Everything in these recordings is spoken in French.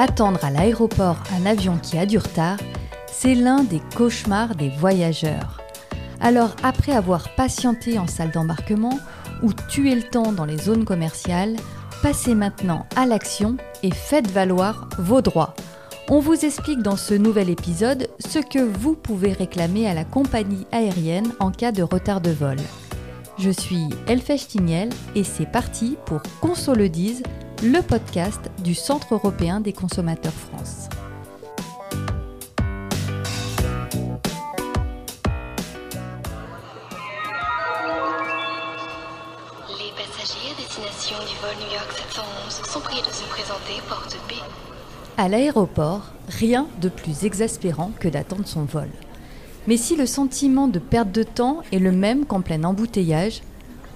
Attendre à l'aéroport un avion qui a du retard, c'est l'un des cauchemars des voyageurs. Alors après avoir patienté en salle d'embarquement ou tué le temps dans les zones commerciales, passez maintenant à l'action et faites valoir vos droits. On vous explique dans ce nouvel épisode ce que vous pouvez réclamer à la compagnie aérienne en cas de retard de vol. Je suis Elfèche et c'est parti pour Conso le dise, le podcast du Centre européen des consommateurs France. Les passagers à destination du vol New York 711 sont priés de se présenter porte B. À l'aéroport, rien de plus exaspérant que d'attendre son vol. Mais si le sentiment de perte de temps est le même qu'en plein embouteillage,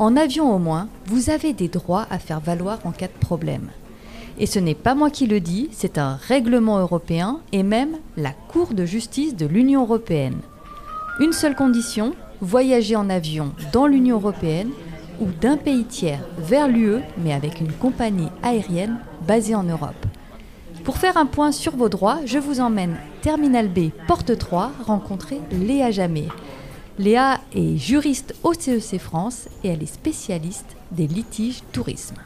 en avion au moins, vous avez des droits à faire valoir en cas de problème. Et ce n'est pas moi qui le dis, c'est un règlement européen et même la Cour de justice de l'Union européenne. Une seule condition, voyager en avion dans l'Union européenne ou d'un pays tiers vers l'UE, mais avec une compagnie aérienne basée en Europe. Pour faire un point sur vos droits, je vous emmène Terminal B, porte 3, rencontrer Léa Jamet. Léa est juriste au CEC France et elle est spécialiste des litiges tourisme.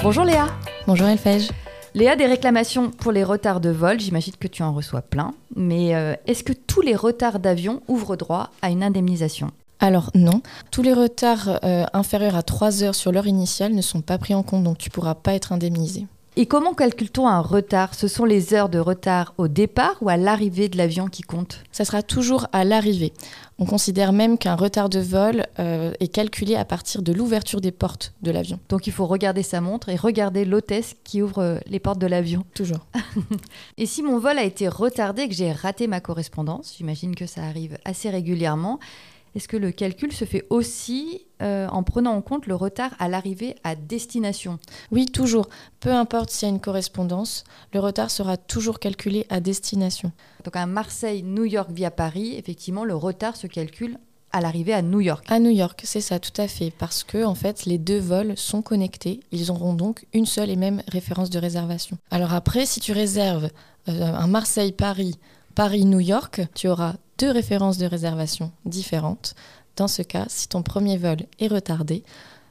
Bonjour Léa. Bonjour Elfège. Léa, des réclamations pour les retards de vol, j'imagine que tu en reçois plein, mais euh, est-ce que tous les retards d'avion ouvrent droit à une indemnisation? Alors non, tous les retards euh, inférieurs à 3 heures sur l'heure initiale ne sont pas pris en compte, donc tu pourras pas être indemnisé. Et comment calcule-t-on un retard? Ce sont les heures de retard au départ ou à l'arrivée de l'avion qui comptent? Ça sera toujours à l'arrivée. On considère même qu'un retard de vol euh, est calculé à partir de l'ouverture des portes de l'avion. Donc il faut regarder sa montre et regarder l'hôtesse qui ouvre euh, les portes de l'avion. Toujours. Et si mon vol a été retardé et que j'ai raté ma correspondance, j'imagine que ça arrive assez régulièrement, est-ce que le calcul se fait aussi euh, en prenant en compte le retard à l'arrivée à destination? Oui, toujours. Peu importe s'il y a une correspondance, le retard sera toujours calculé à destination. Donc à Marseille-New York via Paris, effectivement, le retard se calcule à l'arrivée à New York. À New York, c'est ça, tout à fait, parce que en fait, les deux vols sont connectés. Ils auront donc une seule et même référence de réservation. Alors après, si tu réserves euh, un Marseille-Paris, Paris-New York, tu auras deux références de réservation différentes. Dans ce cas, si ton premier vol est retardé,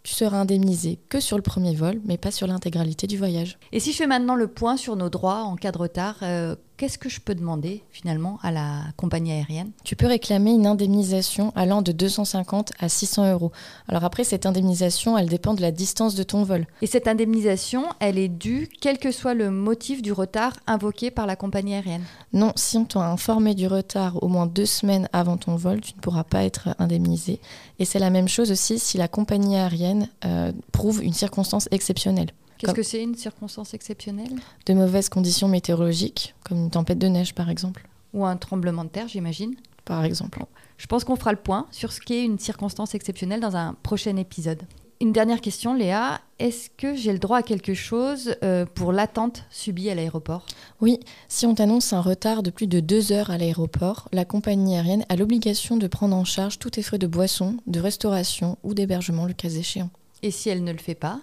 tu seras indemnisé que sur le premier vol, mais pas sur l'intégralité du voyage. Et si je fais maintenant le point sur nos droits en cas de retard, euh, qu'est-ce que je peux demander finalement à la compagnie aérienne Tu peux réclamer une indemnisation allant de 250 à 600 euros. Alors après, cette indemnisation, elle dépend de la distance de ton vol. Et cette indemnisation, elle est due quel que soit le motif du retard invoqué par la compagnie aérienne Non, si on t'a informé du retard au moins deux semaines avant ton vol, tu ne pourras pas être indemnisé. Et c'est la même chose aussi si la compagnie aérienne euh, prouve une circonstance exceptionnelle. Qu'est-ce que c'est une circonstance exceptionnelle De mauvaises conditions météorologiques, comme une tempête de neige par exemple. Ou un tremblement de terre, j'imagine Par exemple. Je pense qu'on fera le point sur ce qu'est une circonstance exceptionnelle dans un prochain épisode. Une dernière question, Léa. Est-ce que j'ai le droit à quelque chose euh, pour l'attente subie à l'aéroport? Oui, si on t'annonce un retard de plus de deux heures à l'aéroport, la compagnie aérienne a l'obligation de prendre en charge tous tes frais de boisson, de restauration ou d'hébergement le cas échéant. Et si elle ne le fait pas?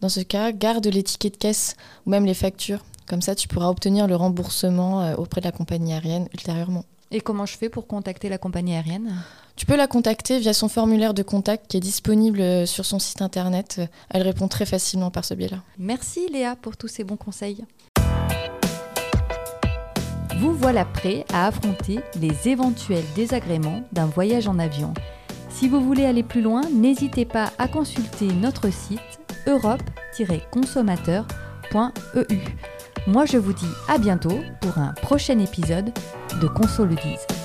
Dans ce cas, garde les tickets de caisse ou même les factures. Comme ça, tu pourras obtenir le remboursement euh, auprès de la compagnie aérienne ultérieurement. Et comment je fais pour contacter la compagnie aérienne? Tu peux la contacter via son formulaire de contact qui est disponible euh, sur son site internet. Elle répond très facilement par ce biais-là. Merci Léa pour tous ces bons conseils. Vous voilà prêt à affronter les éventuels désagréments d'un voyage en avion. Si vous voulez aller plus loin, n'hésitez pas à consulter notre site europe-consommateur.eu. Moi je vous dis à bientôt pour un prochain épisode de Conso le dise.